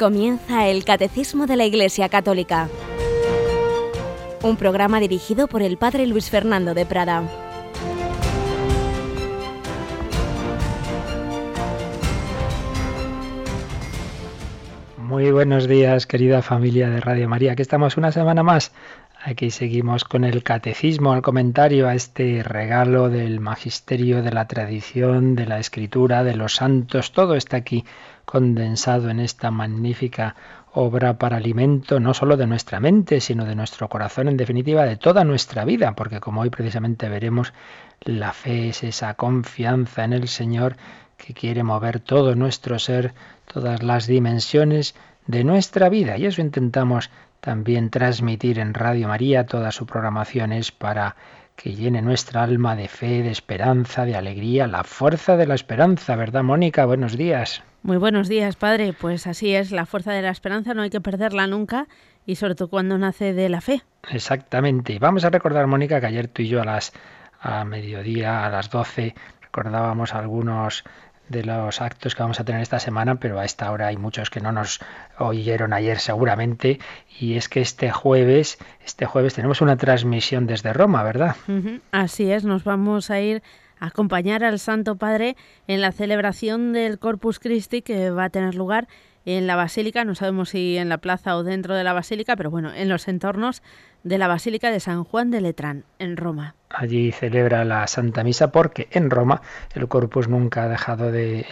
Comienza el Catecismo de la Iglesia Católica, un programa dirigido por el Padre Luis Fernando de Prada. Muy buenos días, querida familia de Radio María. Aquí estamos una semana más. Aquí seguimos con el catecismo, el comentario a este regalo del magisterio, de la tradición, de la escritura, de los santos. Todo está aquí condensado en esta magnífica obra para alimento no solo de nuestra mente, sino de nuestro corazón, en definitiva, de toda nuestra vida, porque como hoy precisamente veremos, la fe es esa confianza en el Señor que quiere mover todo nuestro ser, todas las dimensiones de nuestra vida. Y eso intentamos también transmitir en Radio María, toda su programación es para que llene nuestra alma de fe, de esperanza, de alegría, la fuerza de la esperanza, ¿verdad, Mónica? Buenos días. Muy buenos días, padre. Pues así es, la fuerza de la esperanza no hay que perderla nunca y sobre todo cuando nace de la fe. Exactamente. Vamos a recordar, Mónica, que ayer tú y yo a las a mediodía, a las 12, recordábamos algunos de los actos que vamos a tener esta semana, pero a esta hora hay muchos que no nos oyeron ayer seguramente, y es que este jueves, este jueves tenemos una transmisión desde Roma, ¿verdad? Así es, nos vamos a ir acompañar al Santo Padre en la celebración del Corpus Christi que va a tener lugar en la Basílica, no sabemos si en la plaza o dentro de la Basílica, pero bueno, en los entornos de la Basílica de San Juan de Letrán, en Roma allí celebra la Santa Misa porque en Roma el Corpus nunca ha dejado de,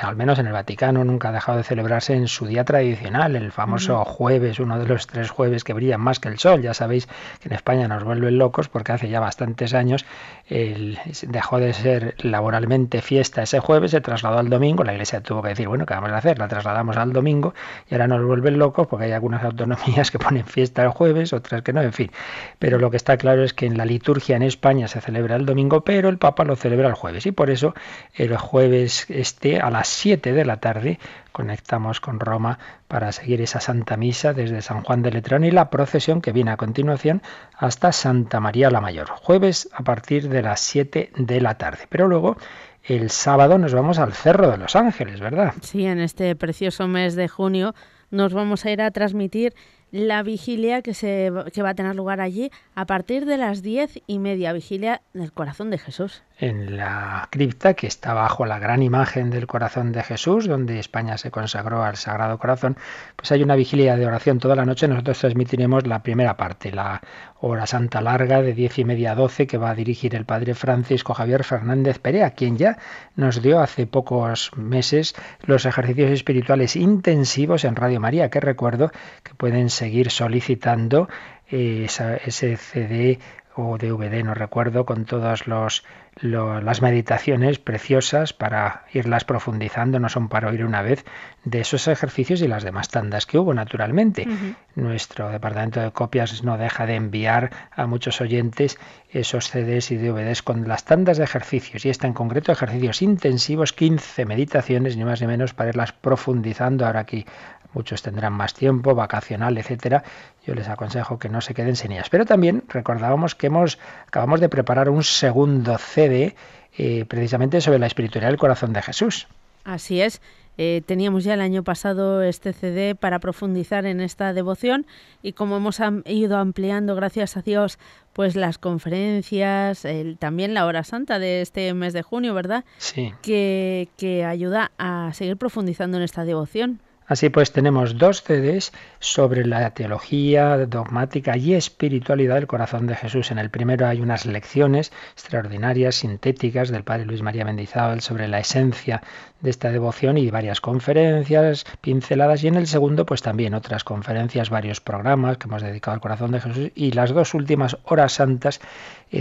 al menos en el Vaticano, nunca ha dejado de celebrarse en su día tradicional, el famoso jueves, uno de los tres jueves que brillan más que el sol. Ya sabéis que en España nos vuelven locos porque hace ya bastantes años el, dejó de ser laboralmente fiesta ese jueves, se trasladó al domingo, la Iglesia tuvo que decir, bueno, ¿qué vamos a hacer? La trasladamos al domingo y ahora nos vuelven locos porque hay algunas autonomías que ponen fiesta el jueves, otras que no, en fin. Pero lo que está claro es que en la liturgia en España se celebra el domingo, pero el Papa lo celebra el jueves. Y por eso el jueves este a las 7 de la tarde conectamos con Roma para seguir esa Santa Misa desde San Juan de Letrán y la procesión que viene a continuación hasta Santa María la Mayor. Jueves a partir de las 7 de la tarde. Pero luego el sábado nos vamos al Cerro de los Ángeles, ¿verdad? Sí, en este precioso mes de junio nos vamos a ir a transmitir la vigilia que, se, que va a tener lugar allí a partir de las diez y media, vigilia del corazón de Jesús en la cripta que está bajo la gran imagen del corazón de Jesús, donde España se consagró al Sagrado Corazón, pues hay una vigilia de oración toda la noche. Nosotros transmitiremos la primera parte, la hora santa larga de diez y media a doce, que va a dirigir el padre Francisco Javier Fernández Perea, quien ya nos dio hace pocos meses los ejercicios espirituales intensivos en Radio María, que recuerdo que pueden seguir solicitando eh, ese CD o DVD, no recuerdo, con todas los, las meditaciones preciosas para irlas profundizando, no son para oír una vez, de esos ejercicios y las demás tandas que hubo, naturalmente. Nuestro departamento de copias no deja de enviar a muchos oyentes esos CDs y DVDs con las tandas de ejercicios, y esta en concreto ejercicios intensivos, 15 meditaciones, ni más ni menos, para irlas profundizando. Ahora aquí muchos tendrán más tiempo, vacacional, etcétera. Yo les aconsejo que no se queden sin ellas. Pero también recordábamos que hemos acabamos de preparar un segundo CD eh, precisamente sobre la espiritualidad del corazón de Jesús. Así es. Eh, teníamos ya el año pasado este CD para profundizar en esta devoción y como hemos ido ampliando, gracias a Dios, pues las conferencias, también la hora santa de este mes de junio, ¿verdad? Sí. Que, que ayuda a seguir profundizando en esta devoción. Así pues tenemos dos CDs sobre la teología dogmática y espiritualidad del corazón de Jesús. En el primero hay unas lecciones extraordinarias, sintéticas del padre Luis María Mendizábal sobre la esencia de esta devoción y varias conferencias pinceladas y en el segundo pues también otras conferencias, varios programas que hemos dedicado al corazón de Jesús y las dos últimas horas santas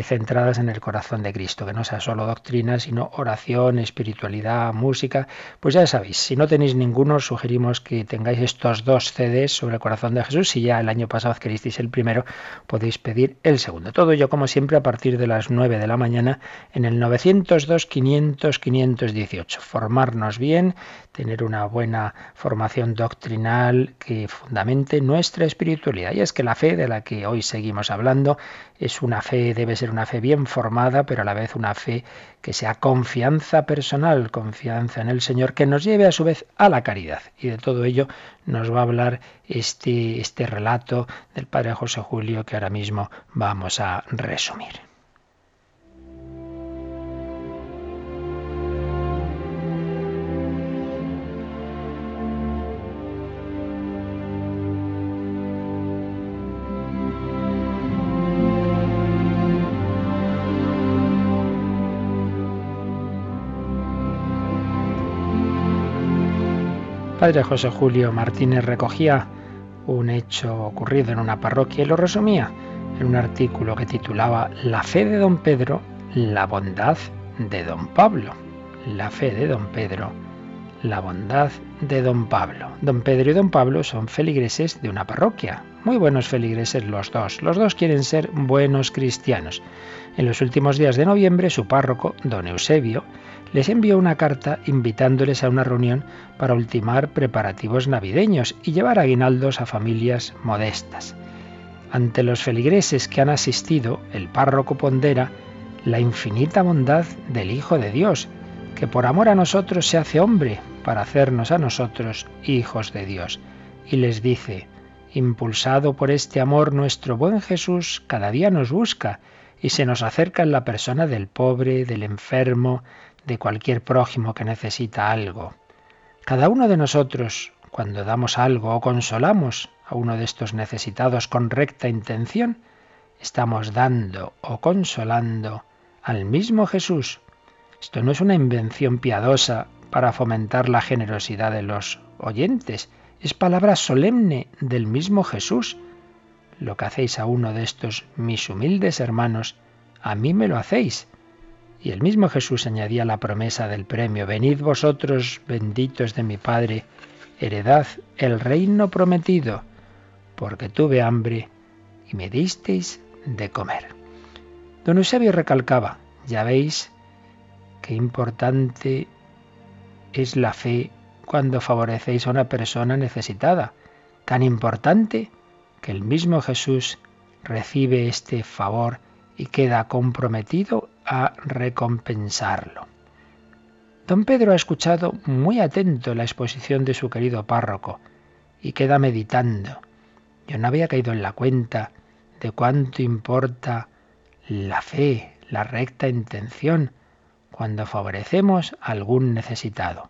centradas en el corazón de Cristo, que no sea solo doctrina, sino oración, espiritualidad, música. Pues ya sabéis, si no tenéis ninguno, sugerimos que tengáis estos dos CDs sobre el corazón de Jesús. Si ya el año pasado adquiristeis el primero, podéis pedir el segundo. Todo ello, como siempre, a partir de las 9 de la mañana en el 902 500 518. Formarnos bien, tener una buena formación doctrinal que fundamente nuestra espiritualidad. Y es que la fe de la que hoy seguimos hablando es una fe, debe ser una fe bien formada, pero a la vez una fe que sea confianza personal, confianza en el Señor, que nos lleve a su vez a la caridad. Y de todo ello nos va a hablar este, este relato del padre José Julio que ahora mismo vamos a resumir. Padre José Julio Martínez recogía un hecho ocurrido en una parroquia y lo resumía en un artículo que titulaba La fe de don Pedro, la bondad de don Pablo. La fe de don Pedro, la bondad de don Pablo. Don Pedro y don Pablo son feligreses de una parroquia. Muy buenos feligreses los dos. Los dos quieren ser buenos cristianos. En los últimos días de noviembre, su párroco, don Eusebio, les envió una carta invitándoles a una reunión para ultimar preparativos navideños y llevar aguinaldos a familias modestas. Ante los feligreses que han asistido, el párroco pondera la infinita bondad del Hijo de Dios, que por amor a nosotros se hace hombre para hacernos a nosotros hijos de Dios. Y les dice, impulsado por este amor, nuestro buen Jesús cada día nos busca y se nos acerca en la persona del pobre, del enfermo, de cualquier prójimo que necesita algo. Cada uno de nosotros, cuando damos algo o consolamos a uno de estos necesitados con recta intención, estamos dando o consolando al mismo Jesús. Esto no es una invención piadosa para fomentar la generosidad de los oyentes, es palabra solemne del mismo Jesús. Lo que hacéis a uno de estos mis humildes hermanos, a mí me lo hacéis. Y el mismo Jesús añadía la promesa del premio, venid vosotros benditos de mi Padre, heredad el reino prometido, porque tuve hambre y me disteis de comer. Don Eusebio recalcaba, ya veis qué importante es la fe cuando favorecéis a una persona necesitada, tan importante que el mismo Jesús recibe este favor y queda comprometido a recompensarlo. Don Pedro ha escuchado muy atento la exposición de su querido párroco y queda meditando. Yo no había caído en la cuenta de cuánto importa la fe, la recta intención, cuando favorecemos a algún necesitado.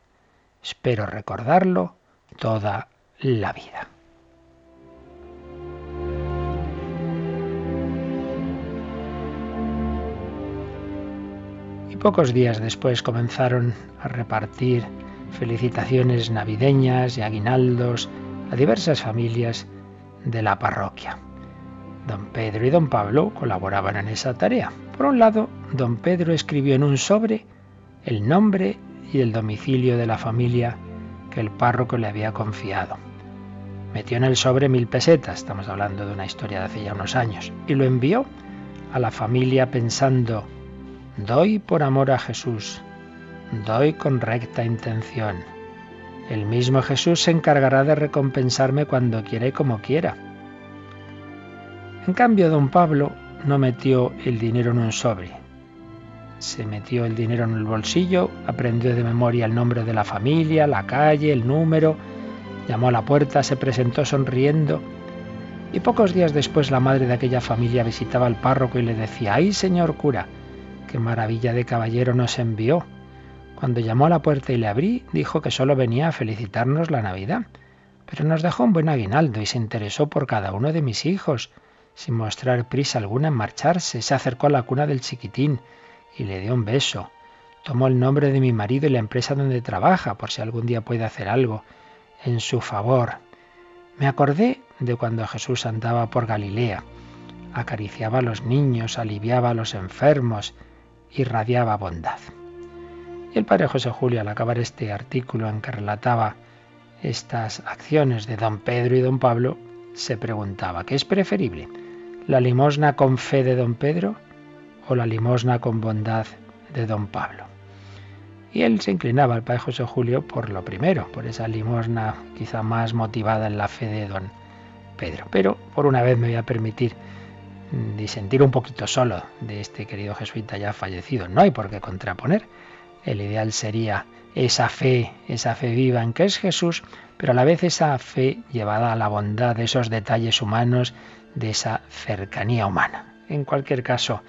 Espero recordarlo toda la vida. Pocos días después comenzaron a repartir felicitaciones navideñas y aguinaldos a diversas familias de la parroquia. Don Pedro y don Pablo colaboraban en esa tarea. Por un lado, don Pedro escribió en un sobre el nombre y el domicilio de la familia que el párroco le había confiado. Metió en el sobre mil pesetas, estamos hablando de una historia de hace ya unos años, y lo envió a la familia pensando Doy por amor a Jesús, doy con recta intención. El mismo Jesús se encargará de recompensarme cuando quiera como quiera. En cambio, don Pablo no metió el dinero en un sobre. Se metió el dinero en el bolsillo, aprendió de memoria el nombre de la familia, la calle, el número, llamó a la puerta, se presentó sonriendo y pocos días después la madre de aquella familia visitaba al párroco y le decía, ¡ay, señor cura! Qué maravilla de caballero nos envió. Cuando llamó a la puerta y le abrí, dijo que solo venía a felicitarnos la Navidad. Pero nos dejó un buen aguinaldo y se interesó por cada uno de mis hijos, sin mostrar prisa alguna en marcharse. Se acercó a la cuna del chiquitín y le dio un beso. Tomó el nombre de mi marido y la empresa donde trabaja, por si algún día puede hacer algo en su favor. Me acordé de cuando Jesús andaba por Galilea. Acariciaba a los niños, aliviaba a los enfermos, irradiaba bondad. Y el padre José Julio, al acabar este artículo en que relataba estas acciones de don Pedro y don Pablo, se preguntaba, ¿qué es preferible? ¿La limosna con fe de don Pedro o la limosna con bondad de don Pablo? Y él se inclinaba al padre José Julio por lo primero, por esa limosna quizá más motivada en la fe de don Pedro. Pero por una vez me voy a permitir sentir un poquito solo de este querido jesuita ya fallecido. No hay por qué contraponer. El ideal sería esa fe, esa fe viva en que es Jesús, pero a la vez esa fe llevada a la bondad de esos detalles humanos, de esa cercanía humana. En cualquier caso,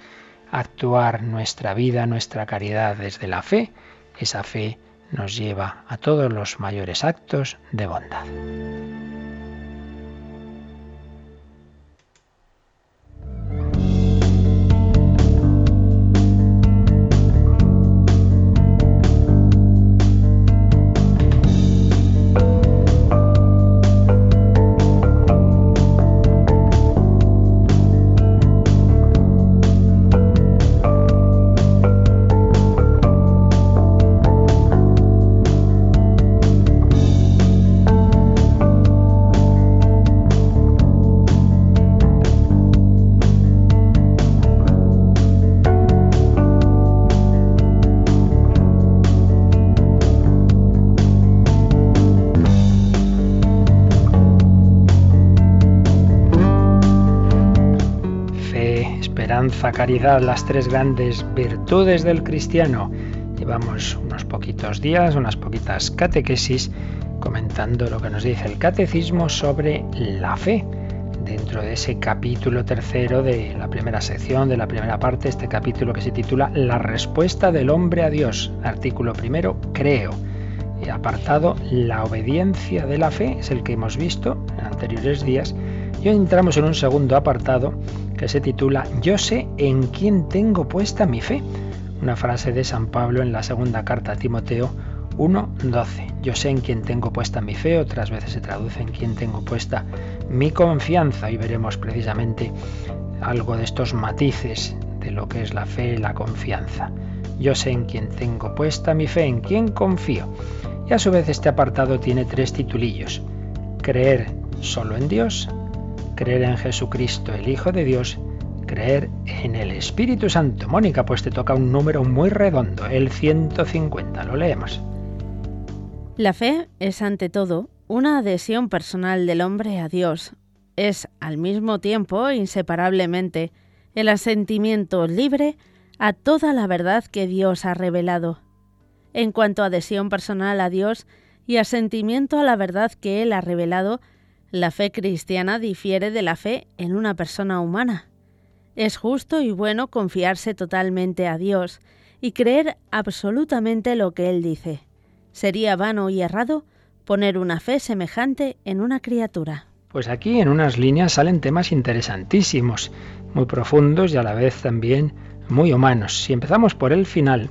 actuar nuestra vida, nuestra caridad desde la fe, esa fe nos lleva a todos los mayores actos de bondad. Caridad, las tres grandes virtudes del cristiano. Llevamos unos poquitos días, unas poquitas catequesis comentando lo que nos dice el catecismo sobre la fe. Dentro de ese capítulo tercero de la primera sección, de la primera parte, este capítulo que se titula La respuesta del hombre a Dios. Artículo primero, creo. Y apartado, la obediencia de la fe, es el que hemos visto en anteriores días. Y hoy entramos en un segundo apartado se titula Yo sé en quién tengo puesta mi fe. Una frase de San Pablo en la segunda carta a Timoteo 1.12. Yo sé en quién tengo puesta mi fe, otras veces se traduce en quién tengo puesta mi confianza y veremos precisamente algo de estos matices de lo que es la fe y la confianza. Yo sé en quién tengo puesta mi fe, en quién confío. Y a su vez este apartado tiene tres titulillos. Creer solo en Dios, creer en Jesucristo, el Hijo de Dios, creer en el Espíritu Santo. Mónica, pues te toca un número muy redondo, el 150. Lo leemos. La fe es ante todo una adhesión personal del hombre a Dios. Es al mismo tiempo, inseparablemente, el asentimiento libre a toda la verdad que Dios ha revelado. En cuanto a adhesión personal a Dios y asentimiento a la verdad que Él ha revelado, la fe cristiana difiere de la fe en una persona humana. Es justo y bueno confiarse totalmente a Dios y creer absolutamente lo que Él dice. Sería vano y errado poner una fe semejante en una criatura. Pues aquí en unas líneas salen temas interesantísimos, muy profundos y a la vez también muy humanos. Si empezamos por el final,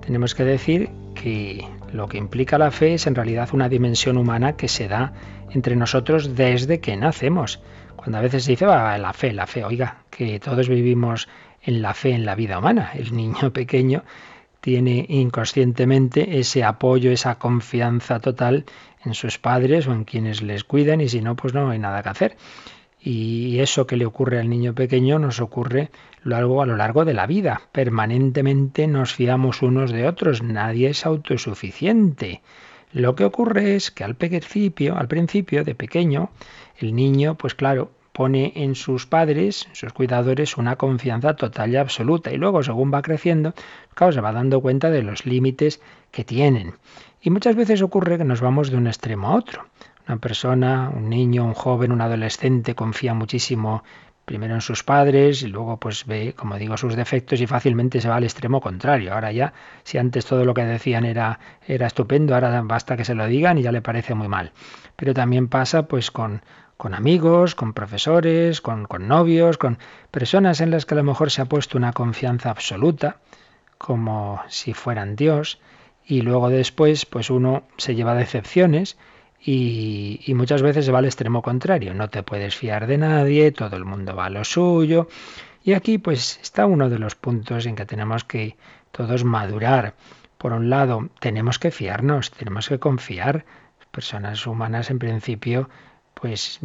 tenemos que decir que lo que implica la fe es en realidad una dimensión humana que se da entre nosotros desde que nacemos. Cuando a veces se dice, va, la fe, la fe, oiga, que todos vivimos en la fe en la vida humana. El niño pequeño tiene inconscientemente ese apoyo, esa confianza total en sus padres o en quienes les cuidan y si no, pues no hay nada que hacer. Y eso que le ocurre al niño pequeño nos ocurre luego a lo largo de la vida. Permanentemente nos fiamos unos de otros. Nadie es autosuficiente. Lo que ocurre es que al principio, al principio de pequeño, el niño, pues claro, pone en sus padres, en sus cuidadores, una confianza total y absoluta. Y luego, según va creciendo, claro, se va dando cuenta de los límites que tienen. Y muchas veces ocurre que nos vamos de un extremo a otro. Una persona, un niño, un joven, un adolescente confía muchísimo primero en sus padres y luego pues ve, como digo, sus defectos y fácilmente se va al extremo contrario. Ahora ya, si antes todo lo que decían era, era estupendo, ahora basta que se lo digan y ya le parece muy mal. Pero también pasa pues con, con amigos, con profesores, con, con novios, con personas en las que a lo mejor se ha puesto una confianza absoluta, como si fueran Dios, y luego después pues uno se lleva decepciones y, muchas veces se va al extremo contrario. No te puedes fiar de nadie, todo el mundo va a lo suyo. Y aquí pues está uno de los puntos en que tenemos que todos madurar. Por un lado, tenemos que fiarnos, tenemos que confiar. Personas humanas en principio pues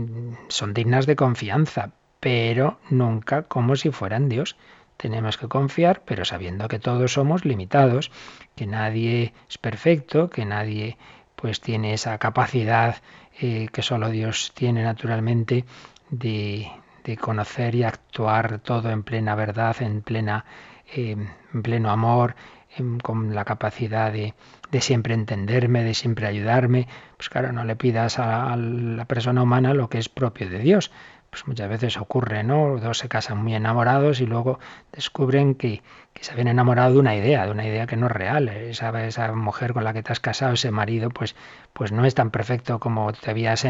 son dignas de confianza, pero nunca como si fueran Dios. Tenemos que confiar, pero sabiendo que todos somos limitados, que nadie es perfecto, que nadie pues tiene esa capacidad eh, que solo Dios tiene naturalmente de, conocer y actuar todo en plena verdad, en plena en pleno amor, em, con la capacidad de, de, siempre entenderme, de siempre ayudarme. Pues claro, no le pidas a, la persona humana lo que es propio de Dios. Pues muchas veces ocurre, ¿no? Dos se casan muy enamorados y luego descubren que, que se habían enamorado de una idea, de una idea que no es real. Esa, esa mujer con la que te has casado, ese marido, pues, pues no es tan perfecto como te habías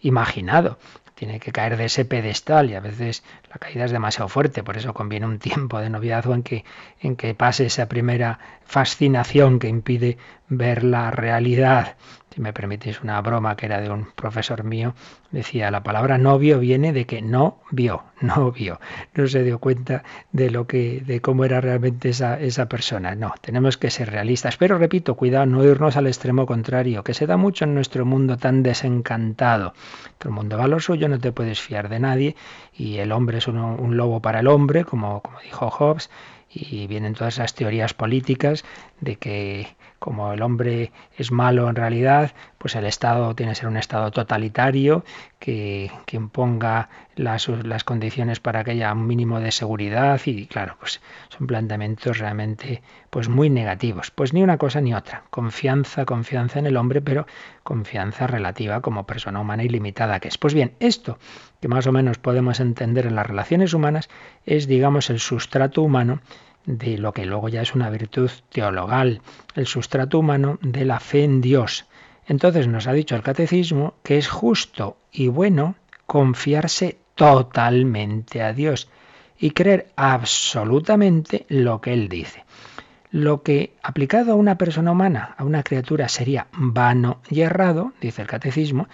imaginado tiene que caer de ese pedestal y a veces la caída es demasiado fuerte, por eso conviene un tiempo de noviazgo en que, en que pase esa primera fascinación que impide ver la realidad si me permitís una broma que era de un profesor mío, decía, la palabra novio viene de que no vio, no vio, no se dio cuenta de lo que, de cómo era realmente esa, esa persona. No, tenemos que ser realistas, pero repito, cuidado, no irnos al extremo contrario, que se da mucho en nuestro mundo tan desencantado. Todo el mundo va a lo suyo, no te puedes fiar de nadie, y el hombre es un, un lobo para el hombre, como, como dijo Hobbes, y vienen todas esas teorías políticas de que como el hombre es malo en realidad, pues el Estado tiene que ser un Estado totalitario que, que imponga las, las, condiciones para que haya un mínimo de seguridad y claro, pues son planteamientos realmente pues muy negativos. Pues ni una cosa ni otra. Confianza, confianza en el hombre, pero confianza relativa como persona humana ilimitada que es. Pues bien, esto que más o menos podemos entender en las relaciones humanas es, digamos, el sustrato humano de lo que luego ya es una virtud teologal, el sustrato humano de la fe en Dios. Entonces nos ha dicho el catecismo que es justo y bueno confiarse totalmente a Dios y creer absolutamente lo que Él dice. Lo que aplicado a una persona humana, a una criatura, sería vano y errado, dice el catecismo,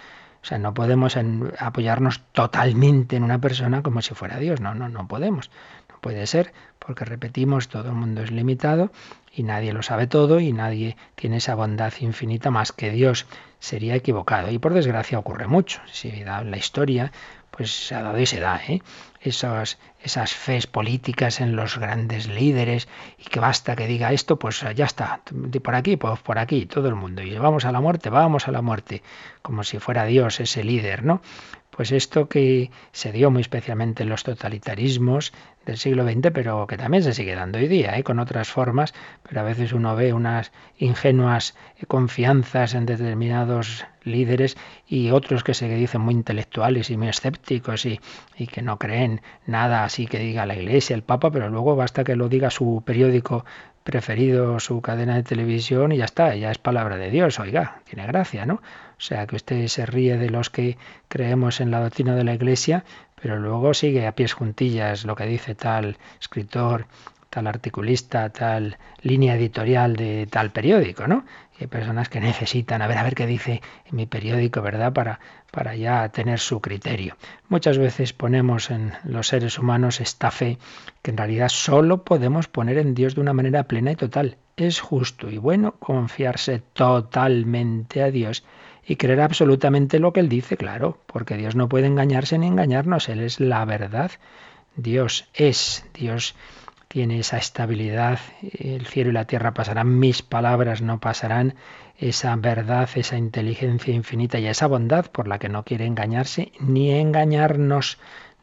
o sea, no podemos apoyarnos totalmente en una persona como si fuera Dios, no, no, no podemos. No puede ser, porque repetimos, todo el mundo es limitado y nadie lo sabe todo y nadie tiene esa bondad infinita más que Dios. Sería equivocado. Y por desgracia ocurre mucho. Si da la historia, pues se ha dado y se da. ¿eh? Esas, esas fes políticas en los grandes líderes y que basta que diga esto, pues ya está. Por aquí, pues por aquí, todo el mundo. Y vamos a la muerte, vamos a la muerte. Como si fuera Dios ese líder, ¿no? Pues esto que se dio muy especialmente en los totalitarismos del siglo XX, pero que también se sigue dando hoy día, ¿eh? con otras formas, pero a veces uno ve unas ingenuas confianzas en determinados líderes y otros que se dicen muy intelectuales y muy escépticos y, y que no creen nada así que diga la Iglesia, el Papa, pero luego basta que lo diga su periódico preferido, su cadena de televisión y ya está, ya es palabra de Dios, oiga, tiene gracia, ¿no? O sea, que usted se ríe de los que creemos en la doctrina de la Iglesia, pero luego sigue a pies juntillas lo que dice tal escritor, tal articulista, tal línea editorial de tal periódico, ¿no? Hay personas que necesitan, a ver, a ver qué dice en mi periódico, ¿verdad? Para, para ya tener su criterio. Muchas veces ponemos en los seres humanos esta fe que en realidad solo podemos poner en Dios de una manera plena y total. Es justo y bueno confiarse totalmente a Dios y creer absolutamente lo que Él dice, claro, porque Dios no puede engañarse ni engañarnos, Él es la verdad. Dios es, Dios tiene esa estabilidad, el cielo y la tierra pasarán, mis palabras no pasarán, esa verdad, esa inteligencia infinita y esa bondad por la que no quiere engañarse ni engañarnos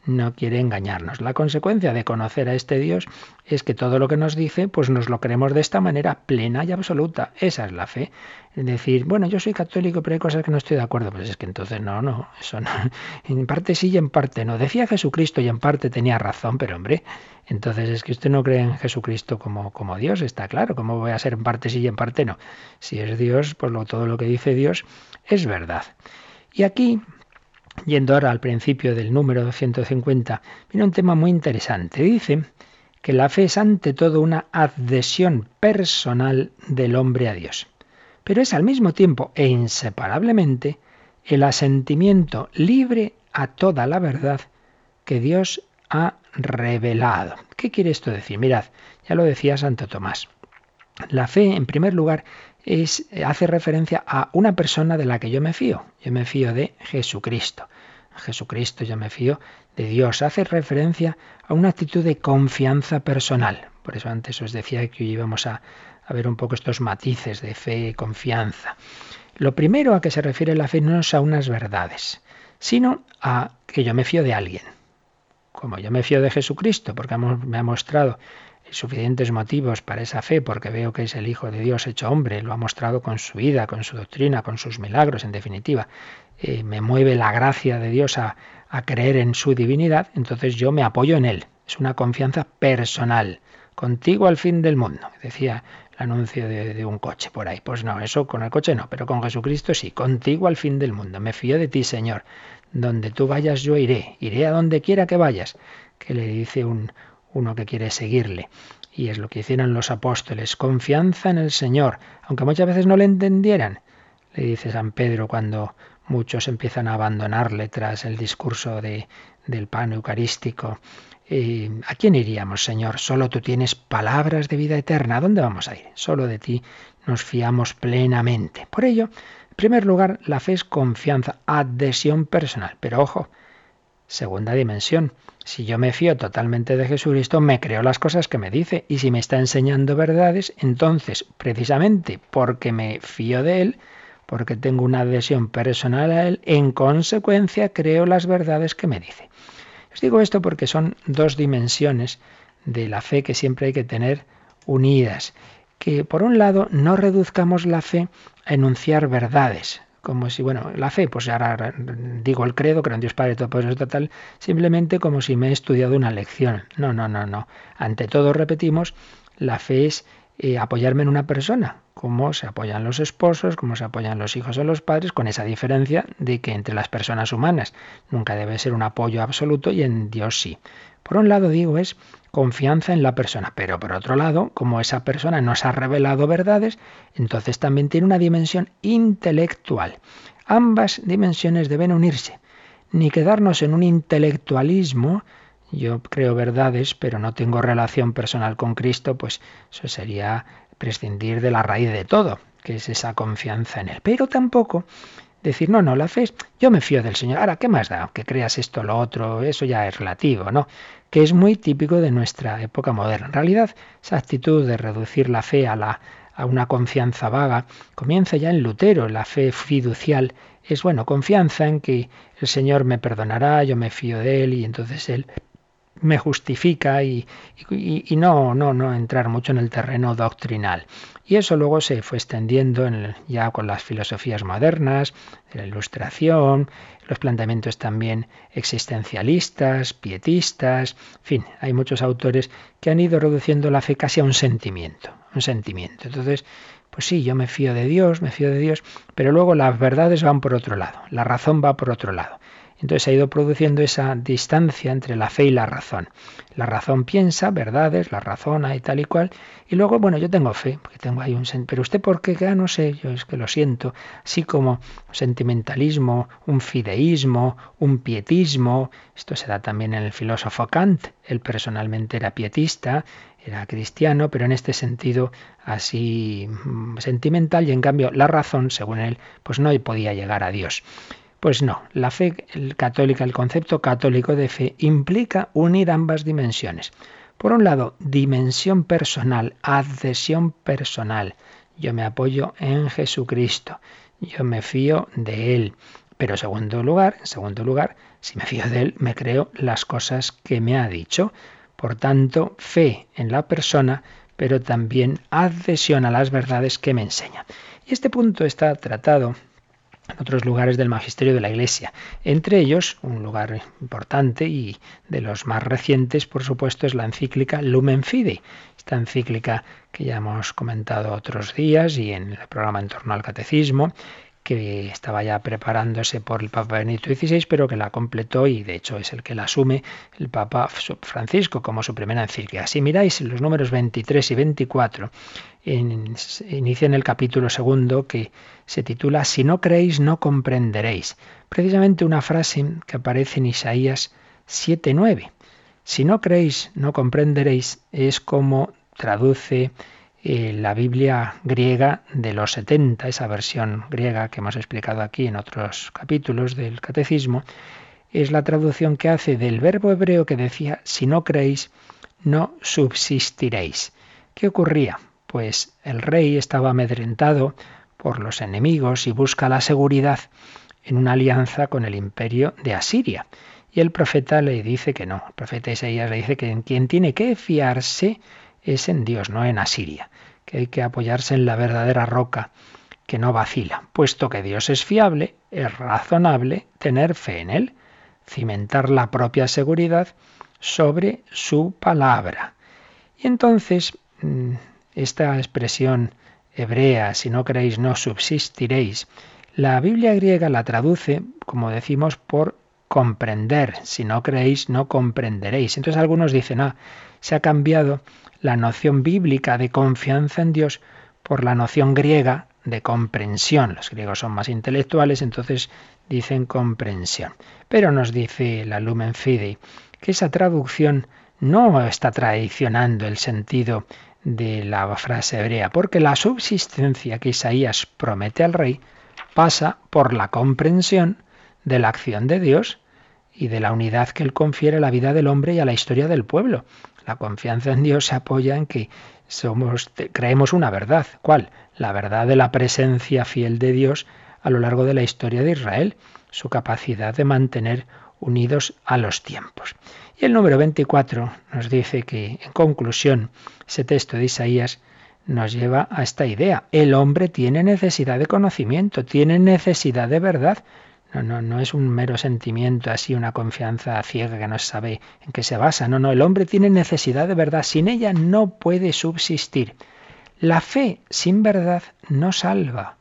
no quiere engañarnos. La consecuencia de conocer a este Dios es que todo lo que nos dice, pues nos lo creemos de esta manera plena y absoluta. Esa es la fe. Es decir, bueno, yo soy católico, pero hay cosas que no estoy de acuerdo. Pues es que entonces no, no, eso no. En parte sí y en parte no. Decía Jesucristo y en parte tenía razón, pero hombre, entonces es que usted no cree en Jesucristo como, como Dios, está claro. ¿Cómo voy a ser en parte sí y en parte no? Si es Dios, pues lo, todo lo que dice Dios es verdad. Y aquí Yendo ahora al principio del número 250, viene un tema muy interesante. Dice que la fe es ante todo una adhesión personal del hombre a Dios, pero es al mismo tiempo e inseparablemente el asentimiento libre a toda la verdad que Dios ha revelado. ¿Qué quiere esto decir? Mirad, ya lo decía Santo Tomás. La fe, en primer lugar, es, hace referencia a una persona de la que yo me fío. Yo me fío de Jesucristo. Jesucristo, yo me fío de Dios. Hace referencia a una actitud de confianza personal. Por eso antes os decía que hoy íbamos a, a ver un poco estos matices de fe y confianza. Lo primero a que se refiere la fe no es a unas verdades, sino a que yo me fío de alguien. como yo me fío de Jesucristo, porque me ha mostrado suficientes motivos para esa fe, porque veo que es el Hijo de Dios hecho hombre, lo ha mostrado con su vida, con su doctrina, con sus milagros, en definitiva. Eh, me mueve la gracia de Dios a, creer en su divinidad, entonces yo me apoyo en Él. Es una confianza personal. Contigo al fin del mundo, decía el anuncio de, de, un coche por ahí. Pues no, eso con el coche no, pero con Jesucristo sí, contigo al fin del mundo. Me fío de ti, Señor. Donde tú vayas yo iré, iré a donde quiera que vayas, que le dice un, uno que quiere seguirle. Y es lo que hicieron los apóstoles, confianza en el Señor, aunque muchas veces no le entendieran. Le dice San Pedro cuando muchos empiezan a abandonarle tras el discurso de, del pan eucarístico. Eh, ¿A quién iríamos, Señor? Solo tú tienes palabras de vida eterna. ¿A dónde vamos a ir? Solo de ti nos fiamos plenamente. Por ello, en primer lugar, la fe es confianza, adhesión personal. Pero ojo, segunda dimensión, si yo me fío totalmente de Jesucristo, me creo las cosas que me dice. Y si me está enseñando verdades, entonces, precisamente porque me fío de Él, porque tengo una adhesión personal a Él, en consecuencia creo las verdades que me dice. Os digo esto porque son dos dimensiones de la fe que siempre hay que tener unidas. Que por un lado no reduzcamos la fe a enunciar verdades, como si, bueno, la fe, pues ahora digo el credo, creo en Dios Padre Todopoderoso total, simplemente como si me he estudiado una lección. No, no, no, no. Ante todo, repetimos, la fe es eh, apoyarme en una persona, como se apoyan los esposos, como se apoyan los hijos o los padres, con esa diferencia de que entre las personas humanas nunca debe ser un apoyo absoluto y en Dios sí. Por un lado digo es confianza en la persona, pero por otro lado, como esa persona nos ha revelado verdades, entonces también tiene una dimensión intelectual. Ambas dimensiones deben unirse, ni quedarnos en un intelectualismo, yo creo verdades, pero no tengo relación personal con Cristo, pues eso sería prescindir de la raíz de todo, que es esa confianza en Él. Pero tampoco decir, no, no, la fe es, yo me fío del Señor. Ahora, ¿qué más da? Que creas esto lo otro, eso ya es relativo, ¿no? Que es muy típico de nuestra época moderna. En realidad, esa actitud de reducir la fe a, la, a una confianza vaga comienza ya en Lutero. La fe fiducial es, bueno, confianza en que el Señor me perdonará, yo me fío de Él y entonces Él me justifica y, y, no, no, no entrar mucho en el terreno doctrinal. Y eso luego se fue extendiendo en ya con las filosofías modernas, de la ilustración, los planteamientos también existencialistas, pietistas, en fin, hay muchos autores que han ido reduciendo la fe casi a un sentimiento, un sentimiento. Entonces, pues sí, yo me fío de Dios, me fío de Dios, pero luego las verdades van por otro lado, la razón va por otro lado. Entonces se ha ido produciendo esa distancia entre la fe y la razón. La razón piensa verdades, la razona y tal y cual, y luego, bueno, yo tengo fe, porque tengo ahí un... Pero usted por qué, ah, no sé, yo es que lo siento, así como sentimentalismo, un fideísmo, un pietismo, esto se da también en el filósofo Kant, él personalmente era pietista, era cristiano, pero en este sentido así mm, sentimental y en cambio la razón, según él, pues no podía llegar a Dios. Pues no, la fe católica, el concepto católico de fe implica unir ambas dimensiones. Por un lado, dimensión personal, adhesión personal. Yo me apoyo en Jesucristo, yo me fío de Él. Pero segundo lugar, en segundo lugar, si me fío de Él, me creo las cosas que me ha dicho. Por tanto, fe en la persona, pero también adhesión a las verdades que me enseña. Y este punto está tratado otros lugares del magisterio de la Iglesia. Entre ellos, un lugar importante y de los más recientes, por supuesto, es la encíclica Lumen Fidei. Esta encíclica que ya hemos comentado otros días y en el programa en torno al catecismo, que estaba ya preparándose por el Papa Benito XVI, pero que la completó y de hecho es el que la asume el Papa Francisco como su primera encíclica. Si miráis los números 23 y 24, inicia en el capítulo segundo que se titula Si no creéis, no comprenderéis. Precisamente una frase que aparece en Isaías 7.9. Si no creéis, no comprenderéis es como traduce eh, la Biblia griega de los 70, esa versión griega que hemos explicado aquí en otros capítulos del Catecismo, es la traducción que hace del verbo hebreo que decía, si no creéis, no subsistiréis. ¿Qué ocurría? Pues el rey estaba amedrentado por los enemigos y busca la seguridad en una alianza con el imperio de Asiria. Y el profeta le dice que no. El profeta Isaías le dice que en quien tiene que fiarse es en Dios, no en Asiria. Que hay que apoyarse en la verdadera roca que no vacila. Puesto que Dios es fiable, es razonable tener fe en Él, cimentar la propia seguridad sobre su palabra. Y entonces, mm, esta expresión hebrea, si no queréis, no subsistiréis, la Biblia griega la traduce, como decimos, por comprender. Si no creéis, no comprenderéis. Entonces algunos dicen, ah, se ha cambiado la noción bíblica de confianza en Dios por la noción griega de comprensión. Los griegos son más intelectuales, entonces dicen comprensión. Pero nos dice la Lumen Fidei que esa traducción no está traicionando el sentido de la frase hebrea, porque la subsistencia que Isaías promete al rey pasa por la comprensión de la acción de Dios y de la unidad que Él confiere a la vida del hombre y a la historia del pueblo. La confianza en Dios se apoya en que somos, creemos una verdad. ¿Cuál? La verdad de la presencia fiel de Dios a lo largo de la historia de Israel, su capacidad de mantener unidos a los tiempos. Y el número 24 nos dice que, en conclusión, ese texto de Isaías nos lleva a esta idea. El hombre tiene necesidad de conocimiento, tiene necesidad de verdad. No, no, no es un mero sentimiento así, una confianza ciega que no sabe en qué se basa. No, no, el hombre tiene necesidad de verdad. Sin ella no puede subsistir. La fe sin verdad no salva,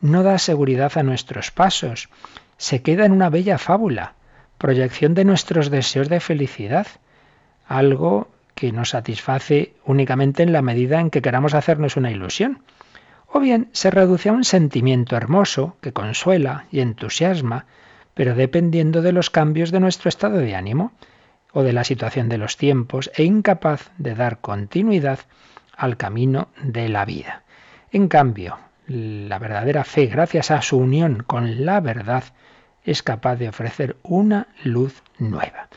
no da seguridad a nuestros pasos, se queda en una bella fábula, proyección de nuestros deseos de felicidad, algo que nos satisface únicamente en la medida en que queramos hacernos una ilusión. O bien se reduce a un sentimiento hermoso que consuela y entusiasma, pero dependiendo de los cambios de nuestro estado de ánimo o de la situación de los tiempos e incapaz de dar continuidad al camino de la vida. En cambio, la verdadera fe, gracias a su unión con la verdad, es capaz de ofrecer una luz nueva.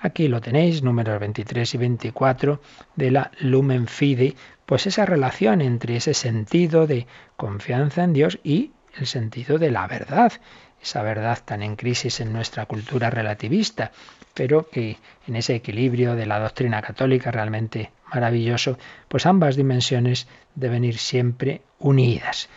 Aquí lo tenéis, números 23 y 24 de la Lumen Fide, pues esa relación entre ese sentido de confianza en Dios y el sentido de la verdad, esa verdad tan en crisis en nuestra cultura relativista, pero que en ese equilibrio de la doctrina católica realmente maravilloso, pues ambas dimensiones deben ir siempre unidas.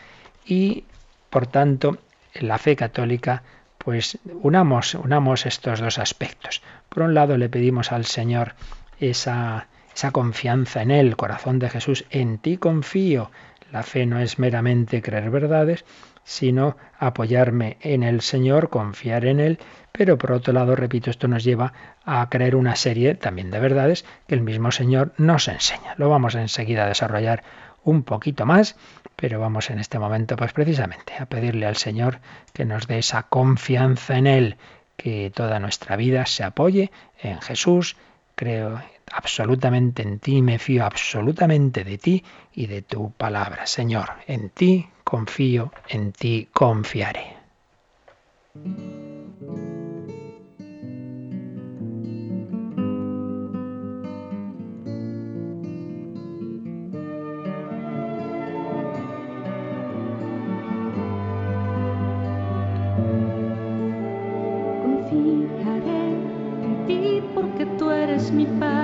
Y por tanto, la fe católica pues unamos, unamos estos dos aspectos. Por un lado le pedimos al Señor esa, esa confianza en Él, corazón de Jesús, en ti confío. La fe no es meramente creer verdades, sino apoyarme en el Señor, confiar en Él, pero por otro lado, repito, esto nos lleva a creer una serie también de verdades que el mismo Señor nos enseña. Lo vamos enseguida a desarrollar un poquito más, pero vamos en este momento pues precisamente a pedirle al Señor que nos dé esa confianza en Él, que toda nuestra vida se apoye en Jesús, creo absolutamente en ti, me fío absolutamente de ti y de tu palabra. Señor, en ti confío, en ti confiaré. Mi Padre.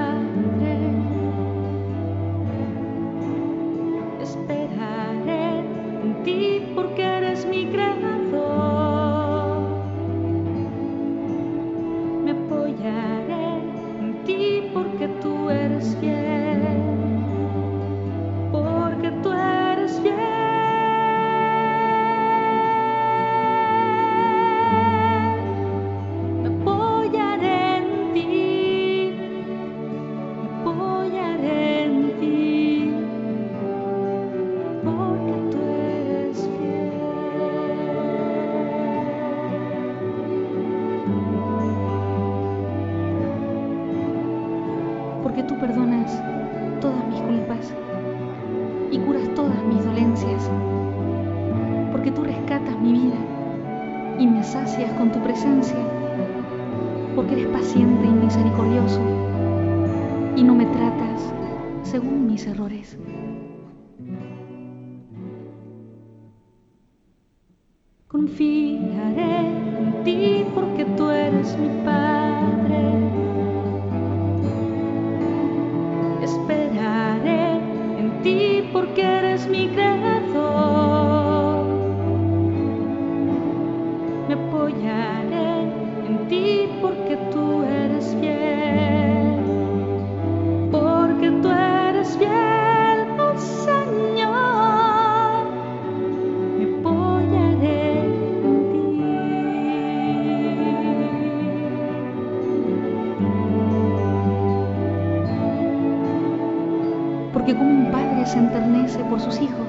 Se enternece por sus hijos,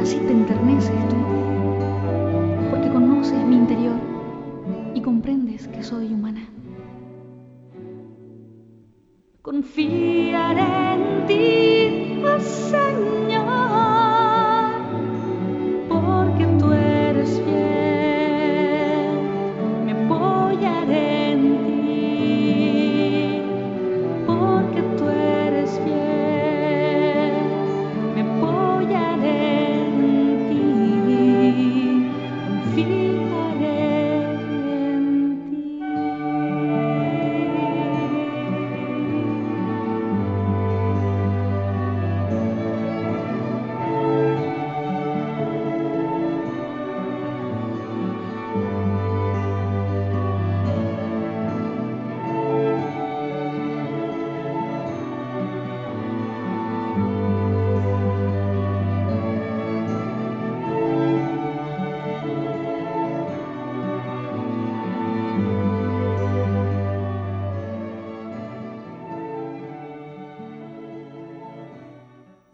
así te enterneces tú, porque conoces mi interior y comprendes que soy humana. Confiaré en ti, oh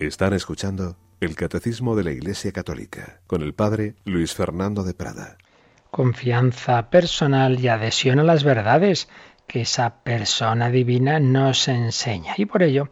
Están escuchando el Catecismo de la Iglesia Católica con el Padre Luis Fernando de Prada. Confianza personal y adhesión a las verdades que esa persona divina nos enseña. Y por ello,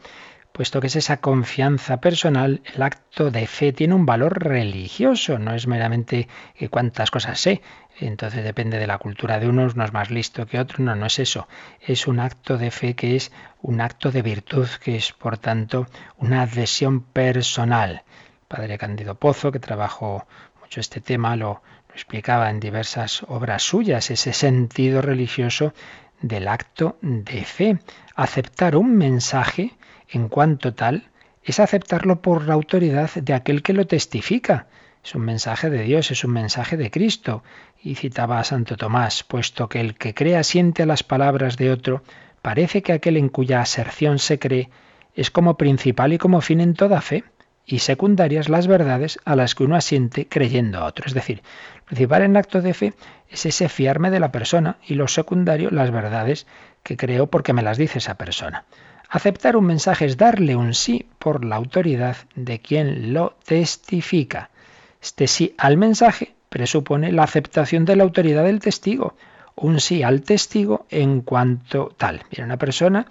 puesto que es esa confianza personal, el acto de fe tiene un valor religioso, no es meramente que cuántas cosas sé, entonces depende de la cultura de unos, no es más listo que otro, no, no es eso. Es un acto de fe que es un acto de virtud, que es por tanto una adhesión personal. Padre Cándido Pozo, que trabajó mucho este tema, lo explicaba en diversas obras suyas, ese sentido religioso del acto de fe. Aceptar un mensaje en cuanto tal es aceptarlo por la autoridad de aquel que lo testifica. Es un mensaje de Dios, es un mensaje de Cristo. Y citaba Santo Tomás, puesto que el que cree asiente a las palabras de otro, parece que aquel en cuya aserción se cree es como principal y como fin en toda fe, y secundarias las verdades a las que uno asiente creyendo a otro. Es decir, principal en acto de fe es ese fiarme de la persona y lo secundario las verdades que creo porque me las dice esa persona. Aceptar un mensaje es darle un sí por la autoridad de quien lo testifica. Este sí al mensaje presupone la aceptación de la autoridad del testigo, un sí al testigo en cuanto tal. Viene una persona,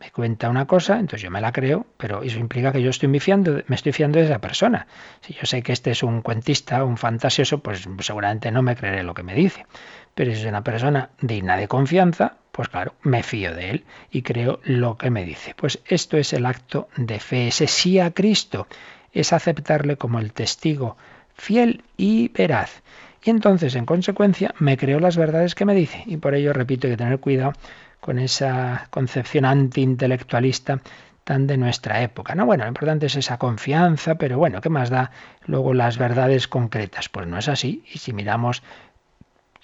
me cuenta una cosa, entonces yo me la creo, pero eso implica que yo estoy fiando, me estoy fiando de esa persona. Si yo sé que este es un cuentista, un fantasioso, pues seguramente no me creeré lo que me dice. Pero si es una persona digna de confianza, pues claro, me fío de él y creo lo que me dice. Pues esto es el acto de fe, ese sí a Cristo, es aceptarle como el testigo fiel y veraz. Y entonces, en consecuencia, me creo las verdades que me dice. Y por ello, repito, hay que tener cuidado con esa concepción antiintelectualista tan de nuestra época. No, bueno, lo importante es esa confianza, pero bueno, ¿qué más da luego las verdades concretas? Pues no es así. Y si miramos